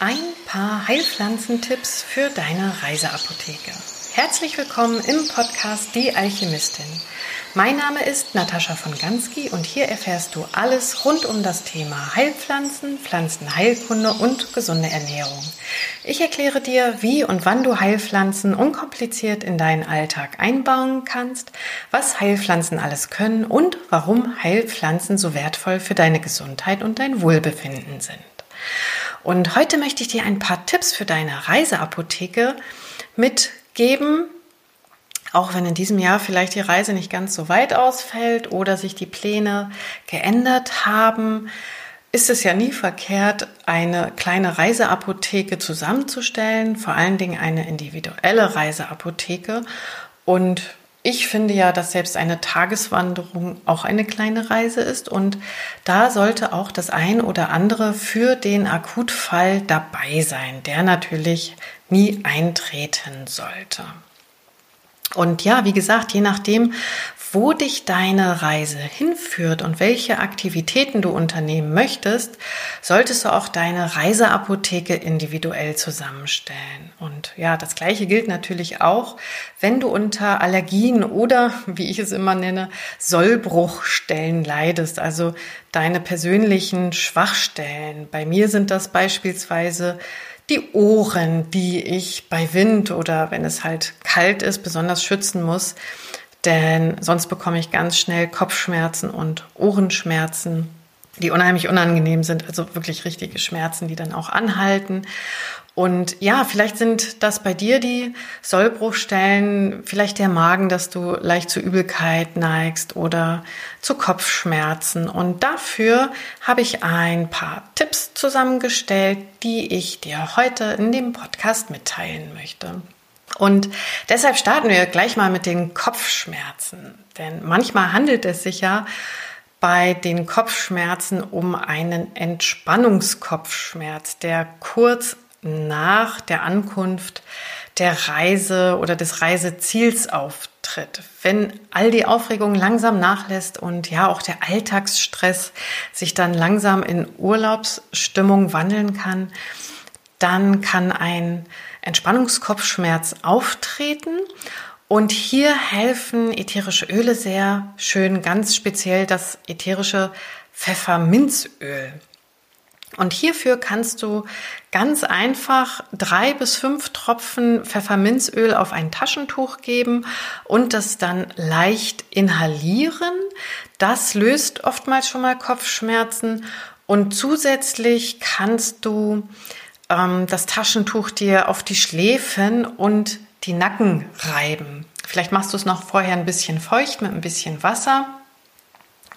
Ein paar Heilpflanzentipps für deine Reiseapotheke. Herzlich willkommen im Podcast Die Alchemistin. Mein Name ist Natascha von Gansky und hier erfährst du alles rund um das Thema Heilpflanzen, Pflanzenheilkunde und gesunde Ernährung. Ich erkläre dir, wie und wann du Heilpflanzen unkompliziert in deinen Alltag einbauen kannst, was Heilpflanzen alles können und warum Heilpflanzen so wertvoll für deine Gesundheit und dein Wohlbefinden sind. Und heute möchte ich dir ein paar Tipps für deine Reiseapotheke mitgeben, auch wenn in diesem Jahr vielleicht die Reise nicht ganz so weit ausfällt oder sich die Pläne geändert haben, ist es ja nie verkehrt, eine kleine Reiseapotheke zusammenzustellen, vor allen Dingen eine individuelle Reiseapotheke. Und ich finde ja, dass selbst eine Tageswanderung auch eine kleine Reise ist und da sollte auch das ein oder andere für den Akutfall dabei sein, der natürlich nie eintreten sollte. Und ja, wie gesagt, je nachdem, wo dich deine Reise hinführt und welche Aktivitäten du unternehmen möchtest, solltest du auch deine Reiseapotheke individuell zusammenstellen. Und ja, das Gleiche gilt natürlich auch, wenn du unter Allergien oder, wie ich es immer nenne, Sollbruchstellen leidest, also deine persönlichen Schwachstellen. Bei mir sind das beispielsweise die Ohren, die ich bei Wind oder wenn es halt kalt ist, besonders schützen muss. Denn sonst bekomme ich ganz schnell Kopfschmerzen und Ohrenschmerzen, die unheimlich unangenehm sind, also wirklich richtige Schmerzen, die dann auch anhalten. Und ja, vielleicht sind das bei dir die Sollbruchstellen, vielleicht der Magen, dass du leicht zu Übelkeit neigst oder zu Kopfschmerzen. Und dafür habe ich ein paar Tipps zusammengestellt, die ich dir heute in dem Podcast mitteilen möchte. Und deshalb starten wir gleich mal mit den Kopfschmerzen. Denn manchmal handelt es sich ja bei den Kopfschmerzen um einen Entspannungskopfschmerz, der kurz nach der Ankunft der Reise oder des Reiseziels auftritt. Wenn all die Aufregung langsam nachlässt und ja auch der Alltagsstress sich dann langsam in Urlaubsstimmung wandeln kann, dann kann ein Entspannungskopfschmerz auftreten. Und hier helfen ätherische Öle sehr schön, ganz speziell das ätherische Pfefferminzöl. Und hierfür kannst du ganz einfach drei bis fünf Tropfen Pfefferminzöl auf ein Taschentuch geben und das dann leicht inhalieren. Das löst oftmals schon mal Kopfschmerzen und zusätzlich kannst du ähm, das Taschentuch dir auf die Schläfen und die Nacken reiben. Vielleicht machst du es noch vorher ein bisschen feucht mit ein bisschen Wasser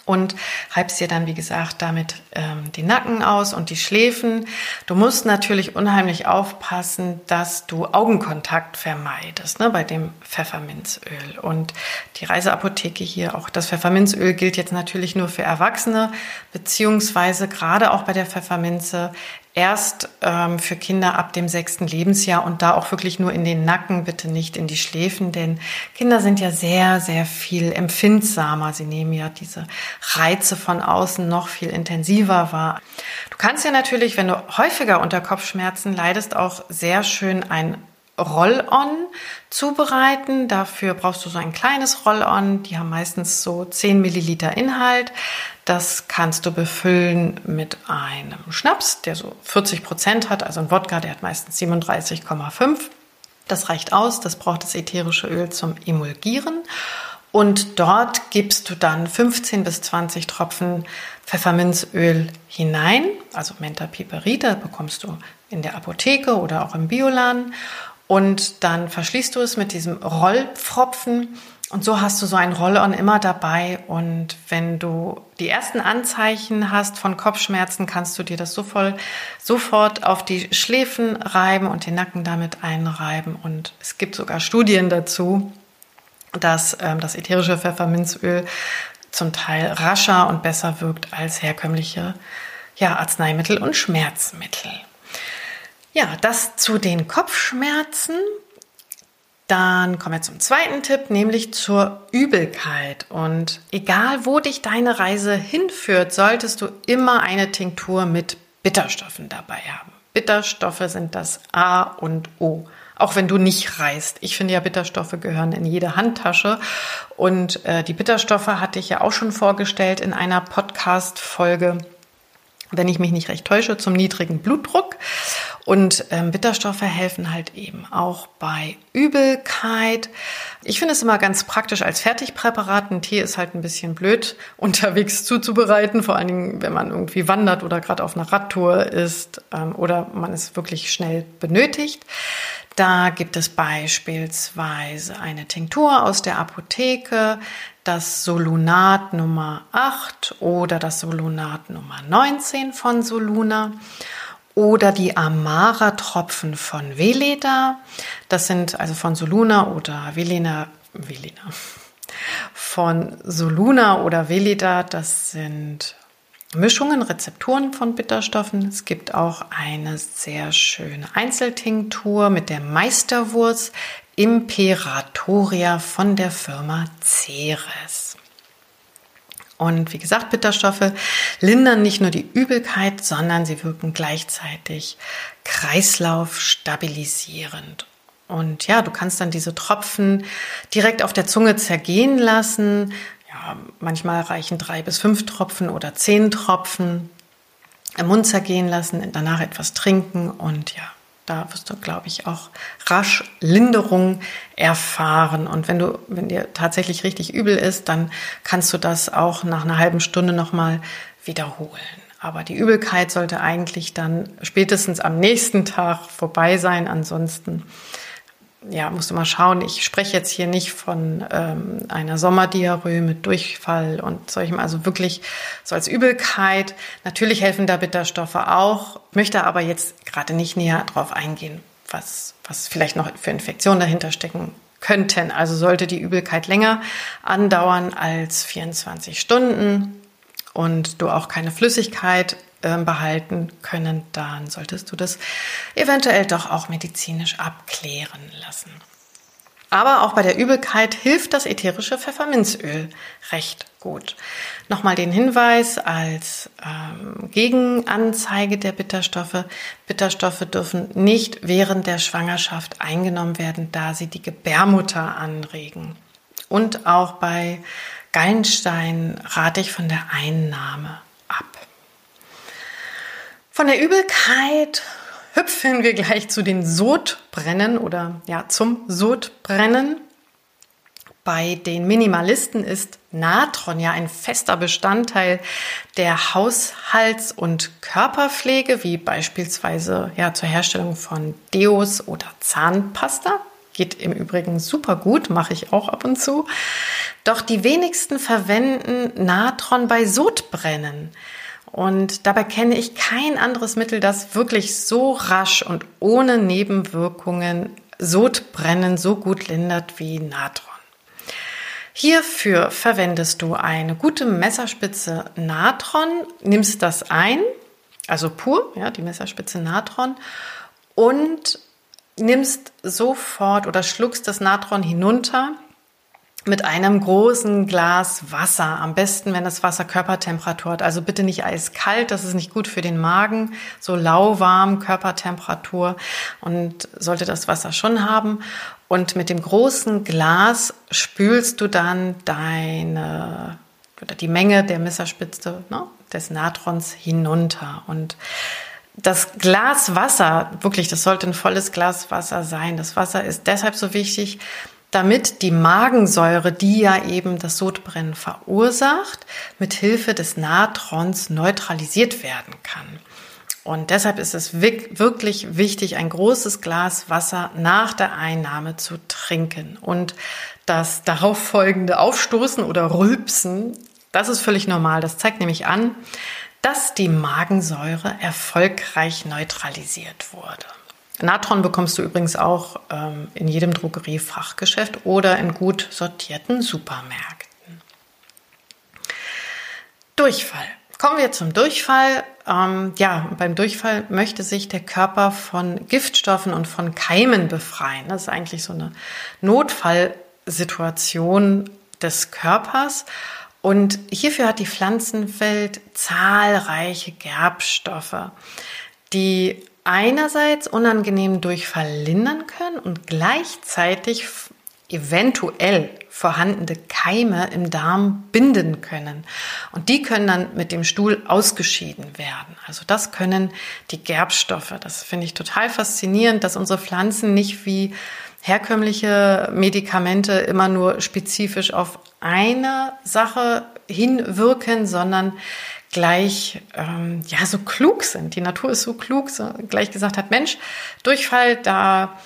und reibst dir dann, wie gesagt, damit ähm, die Nacken aus und die Schläfen. Du musst natürlich unheimlich aufpassen, dass du Augenkontakt vermeidest ne, bei dem Pfefferminzöl. Und die Reiseapotheke hier, auch das Pfefferminzöl gilt jetzt natürlich nur für Erwachsene, beziehungsweise gerade auch bei der Pfefferminze erst ähm, für Kinder ab dem sechsten Lebensjahr und da auch wirklich nur in den Nacken, bitte nicht in die Schläfen, denn Kinder sind ja sehr, sehr viel empfindsamer. Sie nehmen ja diese Reize von außen noch viel intensiver wahr. Du kannst ja natürlich, wenn du häufiger unter Kopfschmerzen leidest, auch sehr schön ein Roll-on zubereiten. Dafür brauchst du so ein kleines Roll-on. Die haben meistens so 10 Milliliter Inhalt. Das kannst du befüllen mit einem Schnaps, der so 40 Prozent hat. Also ein Wodka, der hat meistens 37,5. Das reicht aus. Das braucht das ätherische Öl zum Emulgieren. Und dort gibst du dann 15 bis 20 Tropfen Pfefferminzöl hinein, also Menta piperita bekommst du in der Apotheke oder auch im Bioladen. Und dann verschließt du es mit diesem Rollpfropfen und so hast du so ein Roll-on immer dabei. Und wenn du die ersten Anzeichen hast von Kopfschmerzen, kannst du dir das so voll, sofort auf die Schläfen reiben und den Nacken damit einreiben. Und es gibt sogar Studien dazu, dass ähm, das ätherische Pfefferminzöl zum Teil rascher und besser wirkt als herkömmliche ja, Arzneimittel und Schmerzmittel. Ja, das zu den Kopfschmerzen. Dann kommen wir zum zweiten Tipp, nämlich zur Übelkeit. Und egal, wo dich deine Reise hinführt, solltest du immer eine Tinktur mit Bitterstoffen dabei haben. Bitterstoffe sind das A und O. Auch wenn du nicht reist. Ich finde ja, Bitterstoffe gehören in jede Handtasche. Und äh, die Bitterstoffe hatte ich ja auch schon vorgestellt in einer Podcast-Folge wenn ich mich nicht recht täusche, zum niedrigen Blutdruck. Und ähm, Bitterstoffe helfen halt eben auch bei Übelkeit. Ich finde es immer ganz praktisch als Fertigpräparat. Ein Tee ist halt ein bisschen blöd unterwegs zuzubereiten, vor allen Dingen, wenn man irgendwie wandert oder gerade auf einer Radtour ist ähm, oder man es wirklich schnell benötigt. Da gibt es beispielsweise eine Tinktur aus der Apotheke, das Solunat Nummer 8 oder das Solunat Nummer 19 von Soluna oder die Amara-Tropfen von Veleda. Das sind also von Soluna oder Velena, Velena, von Soluna oder Veleda. Das sind Mischungen, Rezepturen von Bitterstoffen. Es gibt auch eine sehr schöne Einzeltinktur mit der Meisterwurz Imperatoria von der Firma Ceres. Und wie gesagt, Bitterstoffe lindern nicht nur die Übelkeit, sondern sie wirken gleichzeitig kreislaufstabilisierend. Und ja, du kannst dann diese Tropfen direkt auf der Zunge zergehen lassen, manchmal reichen drei bis fünf Tropfen oder zehn Tropfen im Mund zergehen lassen, danach etwas trinken und ja, da wirst du, glaube ich, auch rasch Linderung erfahren. Und wenn du, wenn dir tatsächlich richtig übel ist, dann kannst du das auch nach einer halben Stunde nochmal wiederholen. Aber die Übelkeit sollte eigentlich dann spätestens am nächsten Tag vorbei sein. Ansonsten ja, musst du mal schauen. Ich spreche jetzt hier nicht von ähm, einer Sommerdiarrhoe mit Durchfall und solchem, also wirklich so als Übelkeit. Natürlich helfen da Bitterstoffe auch, möchte aber jetzt gerade nicht näher darauf eingehen, was, was vielleicht noch für Infektionen dahinter stecken könnten. Also sollte die Übelkeit länger andauern als 24 Stunden und du auch keine Flüssigkeit ähm, behalten können, dann solltest du das eventuell doch auch medizinisch abklären lassen. Aber auch bei der Übelkeit hilft das ätherische Pfefferminzöl recht gut. Nochmal den Hinweis als ähm, Gegenanzeige der Bitterstoffe. Bitterstoffe dürfen nicht während der Schwangerschaft eingenommen werden, da sie die Gebärmutter anregen. Und auch bei Gallenstein rate ich von der Einnahme ab. Von der Übelkeit hüpfen wir gleich zu den Sodbrennen oder ja, zum Sodbrennen. Bei den Minimalisten ist Natron ja ein fester Bestandteil der Haushalts- und Körperpflege, wie beispielsweise ja zur Herstellung von Deos oder Zahnpasta. Geht im Übrigen super gut, mache ich auch ab und zu. Doch die wenigsten verwenden Natron bei Sodbrennen. Und dabei kenne ich kein anderes Mittel, das wirklich so rasch und ohne Nebenwirkungen Sodbrennen so gut lindert wie Natron. Hierfür verwendest du eine gute Messerspitze Natron, nimmst das ein, also pur, ja, die Messerspitze Natron und nimmst sofort oder schluckst das Natron hinunter mit einem großen Glas Wasser. Am besten, wenn das Wasser Körpertemperatur hat. Also bitte nicht eiskalt, das ist nicht gut für den Magen. So lauwarm Körpertemperatur und sollte das Wasser schon haben. Und mit dem großen Glas spülst du dann deine oder die Menge der Messerspitze ne, des Natrons hinunter und das Glas Wasser, wirklich, das sollte ein volles Glas Wasser sein. Das Wasser ist deshalb so wichtig, damit die Magensäure, die ja eben das Sodbrennen verursacht, mit Hilfe des Natrons neutralisiert werden kann. Und deshalb ist es wirklich wichtig, ein großes Glas Wasser nach der Einnahme zu trinken. Und das darauf folgende Aufstoßen oder Rülpsen, das ist völlig normal. Das zeigt nämlich an, dass die Magensäure erfolgreich neutralisiert wurde. Natron bekommst du übrigens auch ähm, in jedem Drogeriefachgeschäft oder in gut sortierten Supermärkten. Durchfall. Kommen wir zum Durchfall. Ähm, ja, beim Durchfall möchte sich der Körper von Giftstoffen und von Keimen befreien. Das ist eigentlich so eine Notfallsituation des Körpers. Und hierfür hat die Pflanzenwelt zahlreiche Gerbstoffe, die einerseits unangenehmen Durchfall lindern können und gleichzeitig eventuell vorhandene Keime im Darm binden können. Und die können dann mit dem Stuhl ausgeschieden werden. Also das können die Gerbstoffe. Das finde ich total faszinierend, dass unsere Pflanzen nicht wie herkömmliche Medikamente immer nur spezifisch auf eine Sache hinwirken, sondern gleich ähm, ja so klug sind. Die Natur ist so klug, so gleich gesagt hat, Mensch, Durchfall, da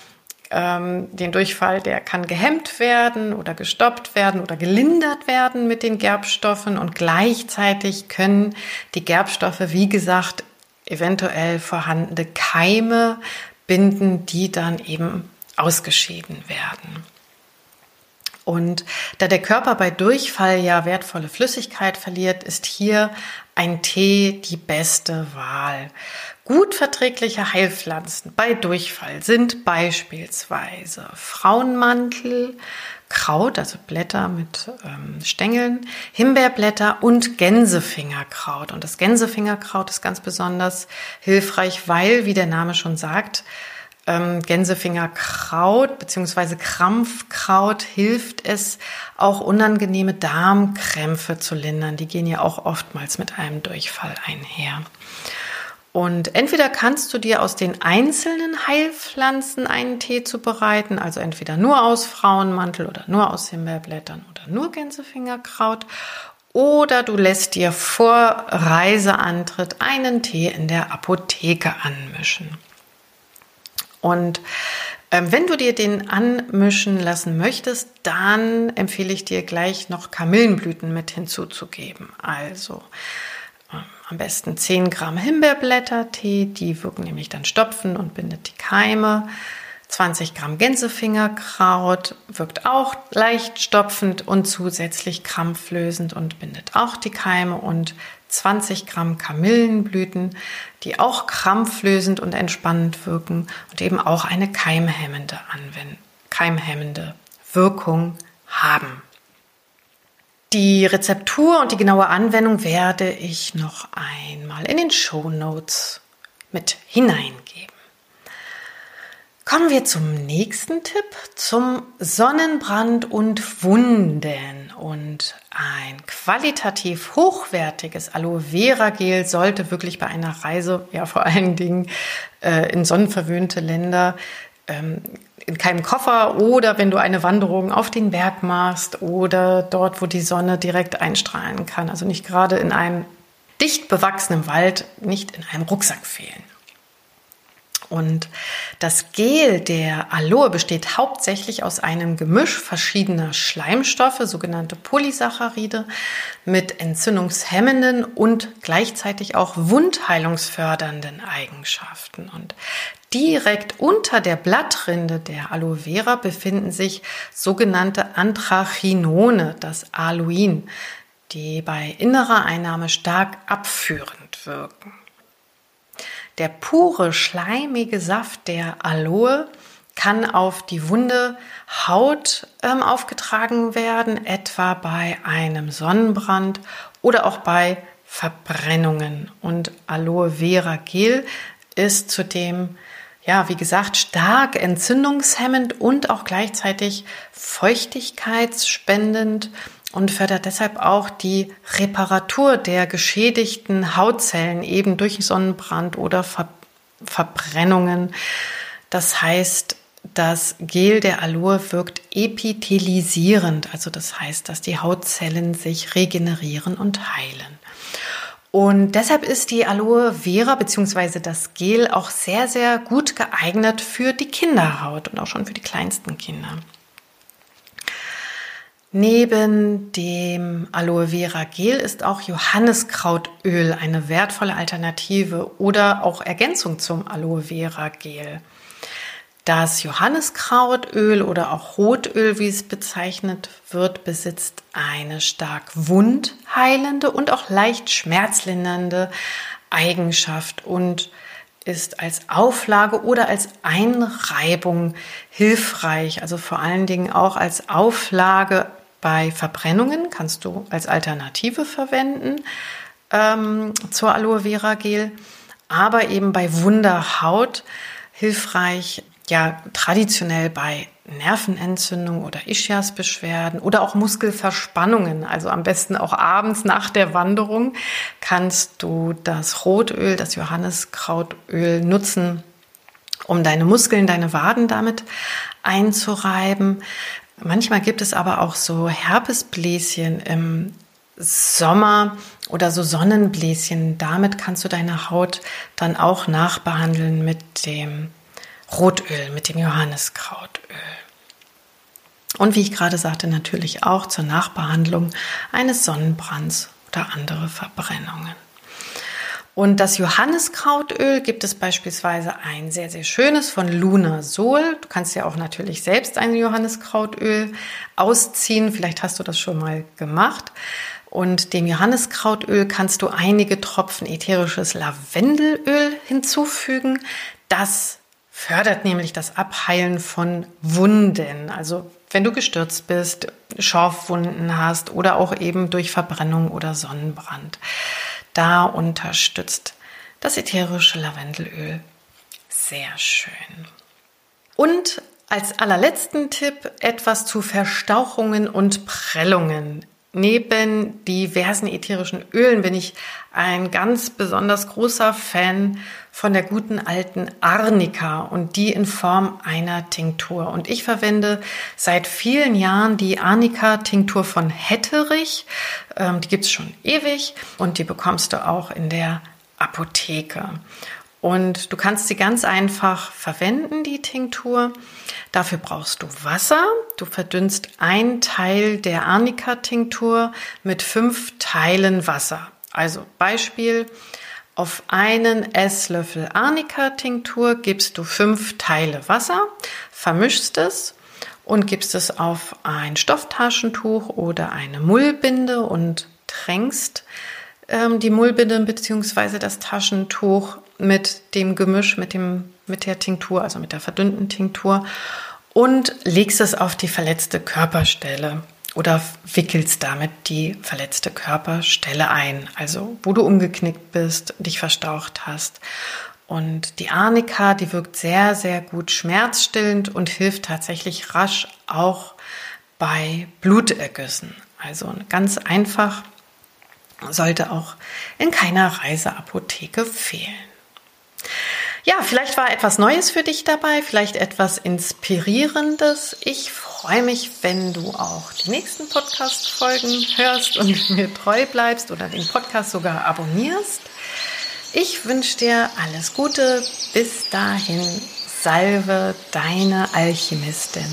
ähm, den Durchfall, der kann gehemmt werden oder gestoppt werden oder gelindert werden mit den Gerbstoffen und gleichzeitig können die Gerbstoffe, wie gesagt, eventuell vorhandene Keime binden, die dann eben ausgeschieden werden. Und da der Körper bei Durchfall ja wertvolle Flüssigkeit verliert, ist hier ein Tee die beste Wahl. Gut verträgliche Heilpflanzen bei Durchfall sind beispielsweise Frauenmantel, Kraut, also Blätter mit ähm, Stängeln, Himbeerblätter und Gänsefingerkraut. Und das Gänsefingerkraut ist ganz besonders hilfreich, weil, wie der Name schon sagt, ähm, Gänsefingerkraut bzw. Krampfkraut hilft es, auch unangenehme Darmkrämpfe zu lindern. Die gehen ja auch oftmals mit einem Durchfall einher. Und entweder kannst du dir aus den einzelnen Heilpflanzen einen Tee zubereiten, also entweder nur aus Frauenmantel oder nur aus Himbeerblättern oder nur Gänsefingerkraut, oder du lässt dir vor Reiseantritt einen Tee in der Apotheke anmischen. Und ähm, wenn du dir den anmischen lassen möchtest, dann empfehle ich dir gleich noch Kamillenblüten mit hinzuzugeben. Also ähm, am besten 10 Gramm Himbeerblättertee, die wirken nämlich dann stopfen und bindet die Keime. 20 Gramm Gänsefingerkraut wirkt auch leicht stopfend und zusätzlich krampflösend und bindet auch die Keime und 20 Gramm Kamillenblüten, die auch krampflösend und entspannend wirken und eben auch eine keimhemmende, Anwend keimhemmende Wirkung haben. Die Rezeptur und die genaue Anwendung werde ich noch einmal in den Show Notes mit hineingeben. Kommen wir zum nächsten Tipp, zum Sonnenbrand und Wunden. Und ein qualitativ hochwertiges Aloe Vera Gel sollte wirklich bei einer Reise, ja vor allen Dingen äh, in sonnenverwöhnte Länder, ähm, in keinem Koffer oder wenn du eine Wanderung auf den Berg machst oder dort, wo die Sonne direkt einstrahlen kann. Also nicht gerade in einem dicht bewachsenen Wald, nicht in einem Rucksack fehlen. Und das Gel der Aloe besteht hauptsächlich aus einem Gemisch verschiedener Schleimstoffe, sogenannte Polysaccharide, mit entzündungshemmenden und gleichzeitig auch wundheilungsfördernden Eigenschaften. Und direkt unter der Blattrinde der Aloe Vera befinden sich sogenannte Anthrachinone, das Aloin, die bei innerer Einnahme stark abführend wirken. Der pure, schleimige Saft der Aloe kann auf die wunde Haut ähm, aufgetragen werden, etwa bei einem Sonnenbrand oder auch bei Verbrennungen. Und Aloe Vera Gel ist zudem, ja, wie gesagt, stark entzündungshemmend und auch gleichzeitig feuchtigkeitsspendend und fördert deshalb auch die Reparatur der geschädigten Hautzellen eben durch Sonnenbrand oder Ver Verbrennungen. Das heißt, das Gel der Aloe wirkt epithelisierend, also das heißt, dass die Hautzellen sich regenerieren und heilen. Und deshalb ist die Aloe Vera bzw. das Gel auch sehr, sehr gut geeignet für die Kinderhaut und auch schon für die kleinsten Kinder. Neben dem Aloe Vera Gel ist auch Johanniskrautöl eine wertvolle Alternative oder auch Ergänzung zum Aloe Vera Gel. Das Johanniskrautöl oder auch Rotöl, wie es bezeichnet wird, besitzt eine stark wundheilende und auch leicht schmerzlindernde Eigenschaft und ist als Auflage oder als Einreibung hilfreich, also vor allen Dingen auch als Auflage bei Verbrennungen kannst du als Alternative verwenden ähm, zur Aloe Vera Gel. aber eben bei Wunderhaut hilfreich, ja, traditionell bei Nervenentzündung oder Ischiasbeschwerden oder auch Muskelverspannungen. Also am besten auch abends nach der Wanderung kannst du das Rotöl, das Johanniskrautöl nutzen, um deine Muskeln, deine Waden damit einzureiben. Manchmal gibt es aber auch so Herpesbläschen im Sommer oder so Sonnenbläschen. Damit kannst du deine Haut dann auch nachbehandeln mit dem Rotöl, mit dem Johanniskrautöl. Und wie ich gerade sagte, natürlich auch zur Nachbehandlung eines Sonnenbrands oder andere Verbrennungen. Und das Johanniskrautöl gibt es beispielsweise ein sehr, sehr schönes von Luna Sol. Du kannst ja auch natürlich selbst ein Johanniskrautöl ausziehen. Vielleicht hast du das schon mal gemacht. Und dem Johanniskrautöl kannst du einige Tropfen ätherisches Lavendelöl hinzufügen. Das fördert nämlich das Abheilen von Wunden. Also wenn du gestürzt bist, Schorfwunden hast oder auch eben durch Verbrennung oder Sonnenbrand. Da unterstützt das ätherische Lavendelöl sehr schön. Und als allerletzten Tipp etwas zu Verstauchungen und Prellungen. Neben diversen ätherischen Ölen bin ich ein ganz besonders großer Fan von der guten alten Arnika und die in Form einer Tinktur. Und ich verwende seit vielen Jahren die Arnika-Tinktur von Hetterich. Ähm, die gibt's schon ewig und die bekommst du auch in der Apotheke. Und du kannst sie ganz einfach verwenden, die Tinktur. Dafür brauchst du Wasser. Du verdünnst ein Teil der Arnika-Tinktur mit fünf Teilen Wasser. Also Beispiel, auf einen Esslöffel Arnika-Tinktur gibst du fünf Teile Wasser, vermischst es und gibst es auf ein Stofftaschentuch oder eine Mullbinde und tränkst ähm, die Mullbinde bzw. das Taschentuch mit dem Gemisch, mit, dem, mit der Tinktur, also mit der verdünnten Tinktur und legst es auf die verletzte Körperstelle oder wickelst damit die verletzte Körperstelle ein, also wo du umgeknickt bist, dich verstaucht hast. Und die Arnika, die wirkt sehr, sehr gut schmerzstillend und hilft tatsächlich rasch auch bei Blutergüssen. Also ganz einfach sollte auch in keiner Reiseapotheke fehlen. Ja, vielleicht war etwas Neues für dich dabei, vielleicht etwas Inspirierendes. Ich freue mich, wenn du auch die nächsten Podcast-Folgen hörst und mir treu bleibst oder den Podcast sogar abonnierst. Ich wünsche dir alles Gute. Bis dahin, salve deine Alchemistin.